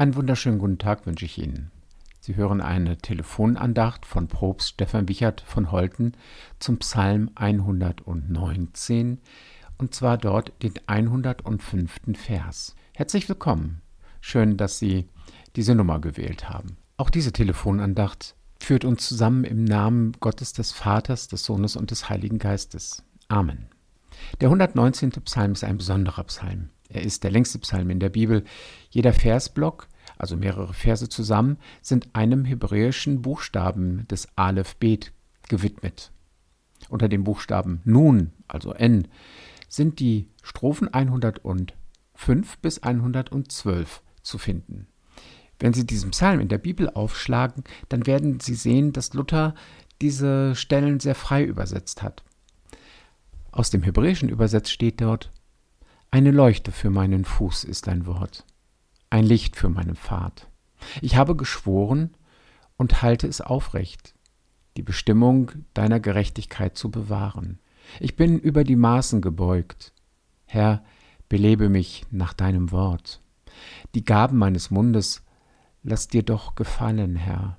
Einen wunderschönen guten Tag wünsche ich Ihnen. Sie hören eine Telefonandacht von Propst Stefan Wichert von Holten zum Psalm 119 und zwar dort den 105. Vers. Herzlich willkommen. Schön, dass Sie diese Nummer gewählt haben. Auch diese Telefonandacht führt uns zusammen im Namen Gottes des Vaters, des Sohnes und des Heiligen Geistes. Amen. Der 119. Psalm ist ein besonderer Psalm. Er ist der längste Psalm in der Bibel. Jeder Versblock, also mehrere Verse zusammen, sind einem hebräischen Buchstaben des Aleph Bet gewidmet. Unter dem Buchstaben Nun, also N, sind die Strophen 105 bis 112 zu finden. Wenn Sie diesen Psalm in der Bibel aufschlagen, dann werden Sie sehen, dass Luther diese Stellen sehr frei übersetzt hat. Aus dem Hebräischen übersetzt steht dort eine Leuchte für meinen Fuß ist ein Wort, ein Licht für meinen Pfad. Ich habe geschworen und halte es aufrecht, die Bestimmung deiner Gerechtigkeit zu bewahren. Ich bin über die Maßen gebeugt. Herr, belebe mich nach deinem Wort. Die Gaben meines Mundes lass dir doch gefallen, Herr.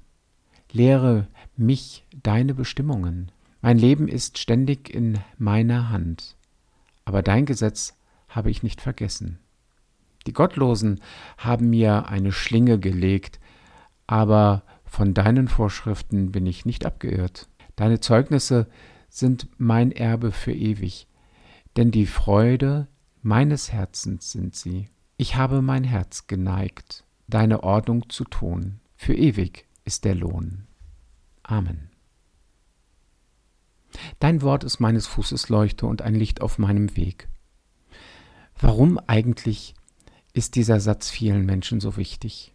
Lehre mich deine Bestimmungen. Mein Leben ist ständig in meiner Hand, aber dein Gesetz habe ich nicht vergessen. Die Gottlosen haben mir eine Schlinge gelegt, aber von deinen Vorschriften bin ich nicht abgeirrt. Deine Zeugnisse sind mein Erbe für ewig, denn die Freude meines Herzens sind sie. Ich habe mein Herz geneigt, deine Ordnung zu tun. Für ewig ist der Lohn. Amen. Dein Wort ist meines Fußes Leuchte und ein Licht auf meinem Weg. Warum eigentlich ist dieser Satz vielen Menschen so wichtig?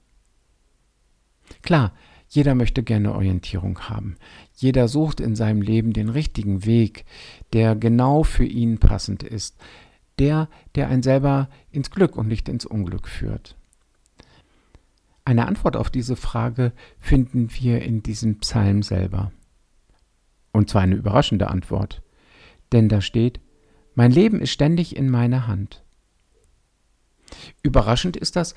Klar, jeder möchte gerne Orientierung haben. Jeder sucht in seinem Leben den richtigen Weg, der genau für ihn passend ist. Der, der einen selber ins Glück und nicht ins Unglück führt. Eine Antwort auf diese Frage finden wir in diesem Psalm selber. Und zwar eine überraschende Antwort. Denn da steht, mein Leben ist ständig in meiner Hand. Überraschend ist das,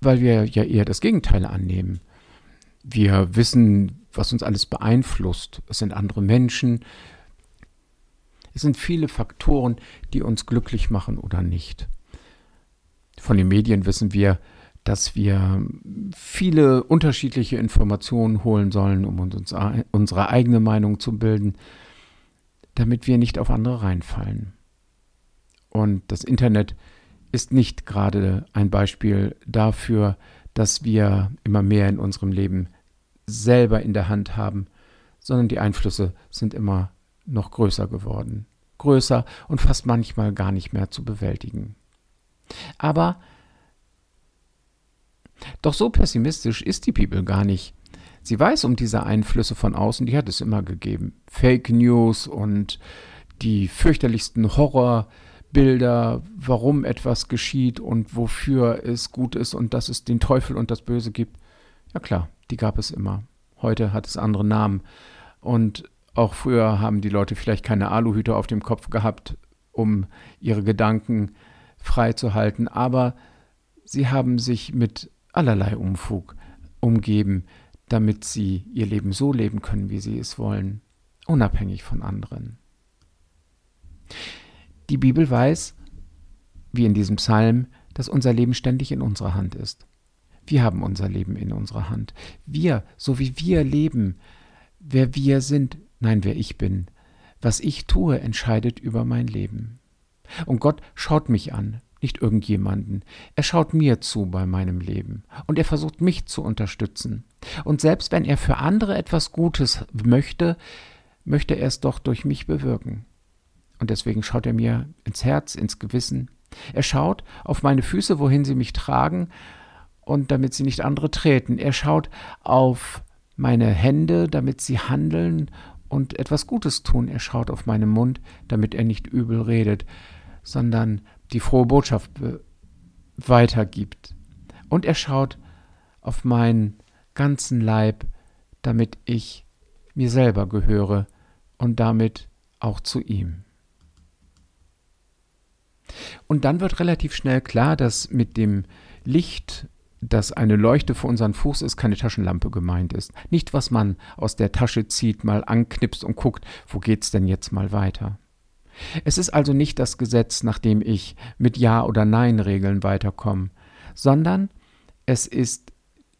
weil wir ja eher das Gegenteil annehmen. Wir wissen, was uns alles beeinflusst. Es sind andere Menschen. Es sind viele Faktoren, die uns glücklich machen oder nicht. Von den Medien wissen wir, dass wir viele unterschiedliche Informationen holen sollen, um uns unsere eigene Meinung zu bilden, damit wir nicht auf andere reinfallen. Und das Internet ist nicht gerade ein Beispiel dafür, dass wir immer mehr in unserem Leben selber in der Hand haben, sondern die Einflüsse sind immer noch größer geworden. Größer und fast manchmal gar nicht mehr zu bewältigen. Aber doch so pessimistisch ist die Bibel gar nicht. Sie weiß um diese Einflüsse von außen, die hat es immer gegeben. Fake News und die fürchterlichsten Horror, Bilder, warum etwas geschieht und wofür es gut ist und dass es den Teufel und das Böse gibt. Ja klar, die gab es immer. Heute hat es andere Namen. Und auch früher haben die Leute vielleicht keine Aluhüte auf dem Kopf gehabt, um ihre Gedanken frei zu halten, aber sie haben sich mit allerlei Umfug umgeben, damit sie ihr Leben so leben können, wie sie es wollen, unabhängig von anderen. Die Bibel weiß, wie in diesem Psalm, dass unser Leben ständig in unserer Hand ist. Wir haben unser Leben in unserer Hand. Wir, so wie wir leben, wer wir sind, nein, wer ich bin, was ich tue, entscheidet über mein Leben. Und Gott schaut mich an, nicht irgendjemanden. Er schaut mir zu bei meinem Leben und er versucht mich zu unterstützen. Und selbst wenn er für andere etwas Gutes möchte, möchte er es doch durch mich bewirken. Und deswegen schaut er mir ins Herz, ins Gewissen. Er schaut auf meine Füße, wohin sie mich tragen, und damit sie nicht andere treten. Er schaut auf meine Hände, damit sie handeln und etwas Gutes tun. Er schaut auf meinen Mund, damit er nicht übel redet, sondern die frohe Botschaft weitergibt. Und er schaut auf meinen ganzen Leib, damit ich mir selber gehöre und damit auch zu ihm. Und dann wird relativ schnell klar, dass mit dem Licht dass eine Leuchte vor unseren Fuß ist, keine Taschenlampe gemeint ist. Nicht, was man aus der Tasche zieht, mal anknipst und guckt, wo geht's denn jetzt mal weiter. Es ist also nicht das Gesetz, nach dem ich mit Ja oder Nein Regeln weiterkomme, sondern es ist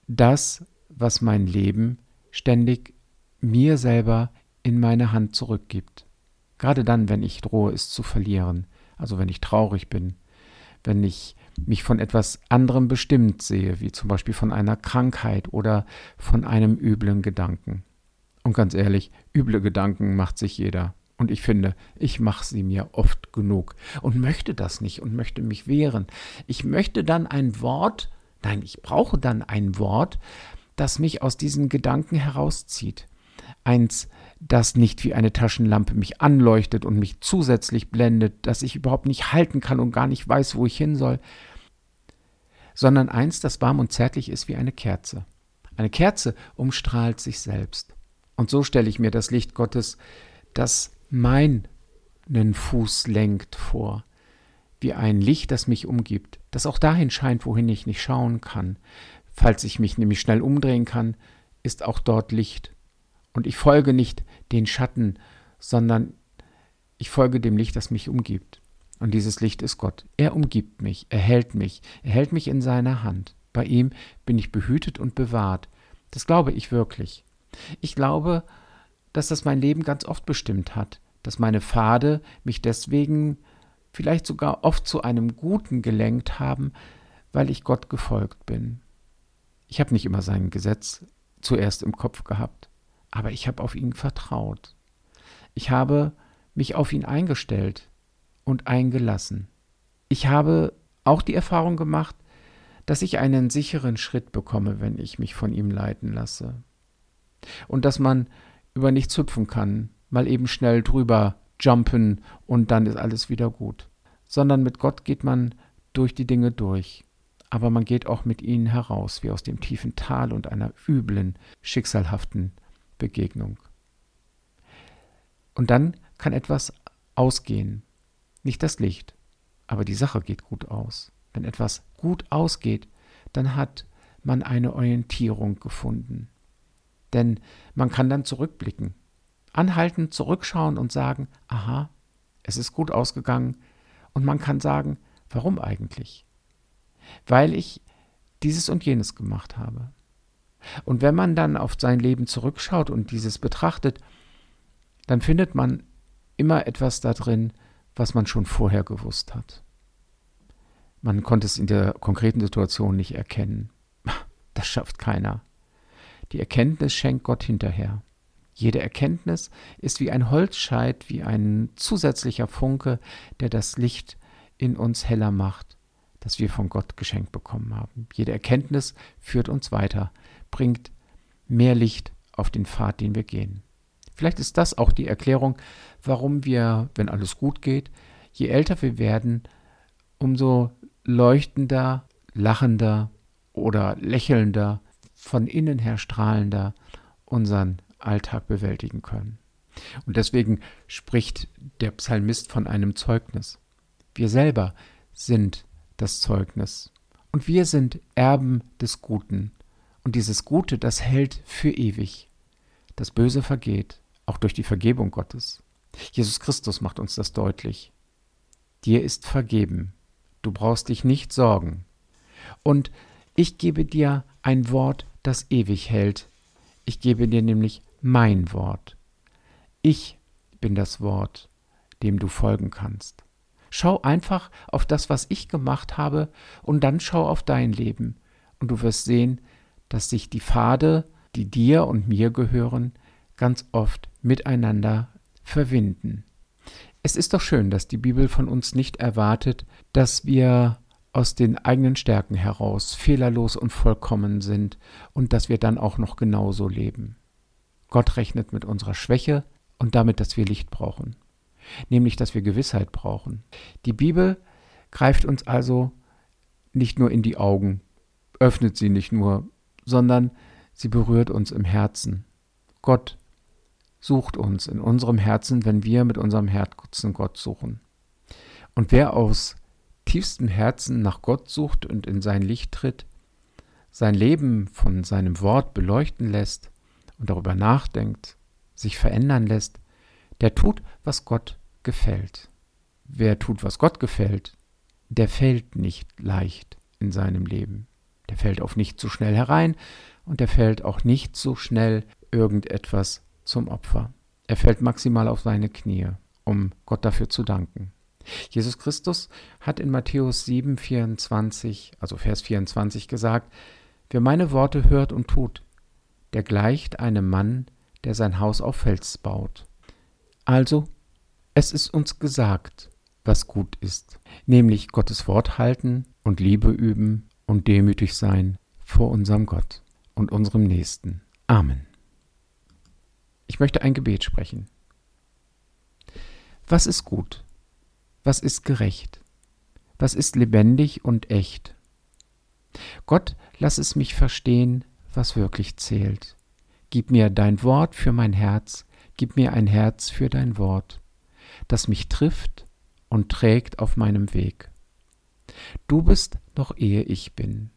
das, was mein Leben ständig mir selber in meine Hand zurückgibt. Gerade dann, wenn ich drohe, es zu verlieren, also wenn ich traurig bin, wenn ich mich von etwas anderem bestimmt sehe, wie zum Beispiel von einer Krankheit oder von einem üblen Gedanken. Und ganz ehrlich, üble Gedanken macht sich jeder. Und ich finde, ich mache sie mir oft genug und möchte das nicht und möchte mich wehren. Ich möchte dann ein Wort, nein, ich brauche dann ein Wort, das mich aus diesen Gedanken herauszieht. Eins, das nicht wie eine Taschenlampe mich anleuchtet und mich zusätzlich blendet, das ich überhaupt nicht halten kann und gar nicht weiß, wo ich hin soll, sondern eins, das warm und zärtlich ist wie eine Kerze. Eine Kerze umstrahlt sich selbst. Und so stelle ich mir das Licht Gottes, das meinen Fuß lenkt, vor, wie ein Licht, das mich umgibt, das auch dahin scheint, wohin ich nicht schauen kann. Falls ich mich nämlich schnell umdrehen kann, ist auch dort Licht. Und ich folge nicht den Schatten, sondern ich folge dem Licht, das mich umgibt. Und dieses Licht ist Gott. Er umgibt mich, er hält mich, er hält mich in seiner Hand. Bei ihm bin ich behütet und bewahrt. Das glaube ich wirklich. Ich glaube, dass das mein Leben ganz oft bestimmt hat, dass meine Pfade mich deswegen vielleicht sogar oft zu einem Guten gelenkt haben, weil ich Gott gefolgt bin. Ich habe nicht immer sein Gesetz zuerst im Kopf gehabt aber ich habe auf ihn vertraut. Ich habe mich auf ihn eingestellt und eingelassen. Ich habe auch die Erfahrung gemacht, dass ich einen sicheren Schritt bekomme, wenn ich mich von ihm leiten lasse. Und dass man über nichts hüpfen kann, mal eben schnell drüber jumpen und dann ist alles wieder gut. Sondern mit Gott geht man durch die Dinge durch. Aber man geht auch mit ihnen heraus, wie aus dem tiefen Tal und einer üblen, schicksalhaften Begegnung. Und dann kann etwas ausgehen. Nicht das Licht, aber die Sache geht gut aus. Wenn etwas gut ausgeht, dann hat man eine Orientierung gefunden. Denn man kann dann zurückblicken, anhalten, zurückschauen und sagen, aha, es ist gut ausgegangen. Und man kann sagen, warum eigentlich? Weil ich dieses und jenes gemacht habe. Und wenn man dann auf sein Leben zurückschaut und dieses betrachtet, dann findet man immer etwas da drin, was man schon vorher gewusst hat. Man konnte es in der konkreten Situation nicht erkennen. Das schafft keiner. Die Erkenntnis schenkt Gott hinterher. Jede Erkenntnis ist wie ein Holzscheit, wie ein zusätzlicher Funke, der das Licht in uns heller macht, das wir von Gott geschenkt bekommen haben. Jede Erkenntnis führt uns weiter bringt mehr Licht auf den Pfad, den wir gehen. Vielleicht ist das auch die Erklärung, warum wir, wenn alles gut geht, je älter wir werden, umso leuchtender, lachender oder lächelnder, von innen her strahlender unseren Alltag bewältigen können. Und deswegen spricht der Psalmist von einem Zeugnis. Wir selber sind das Zeugnis. Und wir sind Erben des Guten. Und dieses Gute, das hält für ewig. Das Böse vergeht, auch durch die Vergebung Gottes. Jesus Christus macht uns das deutlich. Dir ist vergeben. Du brauchst dich nicht sorgen. Und ich gebe dir ein Wort, das ewig hält. Ich gebe dir nämlich mein Wort. Ich bin das Wort, dem du folgen kannst. Schau einfach auf das, was ich gemacht habe, und dann schau auf dein Leben, und du wirst sehen, dass sich die Pfade, die dir und mir gehören, ganz oft miteinander verwinden. Es ist doch schön, dass die Bibel von uns nicht erwartet, dass wir aus den eigenen Stärken heraus fehlerlos und vollkommen sind und dass wir dann auch noch genauso leben. Gott rechnet mit unserer Schwäche und damit, dass wir Licht brauchen, nämlich dass wir Gewissheit brauchen. Die Bibel greift uns also nicht nur in die Augen, öffnet sie nicht nur sondern sie berührt uns im Herzen. Gott sucht uns in unserem Herzen, wenn wir mit unserem Herzen Gott suchen. Und wer aus tiefstem Herzen nach Gott sucht und in sein Licht tritt, sein Leben von seinem Wort beleuchten lässt und darüber nachdenkt, sich verändern lässt, der tut, was Gott gefällt. Wer tut, was Gott gefällt, der fällt nicht leicht in seinem Leben. Der fällt auf nicht so schnell herein und der fällt auch nicht so schnell irgendetwas zum Opfer. Er fällt maximal auf seine Knie, um Gott dafür zu danken. Jesus Christus hat in Matthäus 7, 24, also Vers 24 gesagt, wer meine Worte hört und tut, der gleicht einem Mann, der sein Haus auf Fels baut. Also, es ist uns gesagt, was gut ist, nämlich Gottes Wort halten und Liebe üben und demütig sein vor unserem Gott und unserem Nächsten. Amen. Ich möchte ein Gebet sprechen. Was ist gut? Was ist gerecht? Was ist lebendig und echt? Gott, lass es mich verstehen, was wirklich zählt. Gib mir dein Wort für mein Herz, gib mir ein Herz für dein Wort, das mich trifft und trägt auf meinem Weg. Du bist noch ehe ich bin.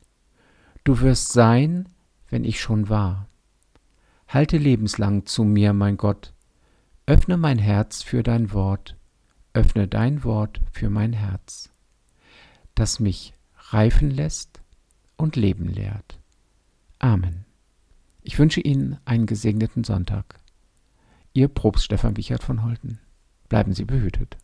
Du wirst sein, wenn ich schon war. Halte lebenslang zu mir, mein Gott, öffne mein Herz für dein Wort, öffne dein Wort für mein Herz, das mich reifen lässt und leben lehrt. Amen. Ich wünsche Ihnen einen gesegneten Sonntag. Ihr Propst Stefan Wichert von Holten. Bleiben Sie behütet.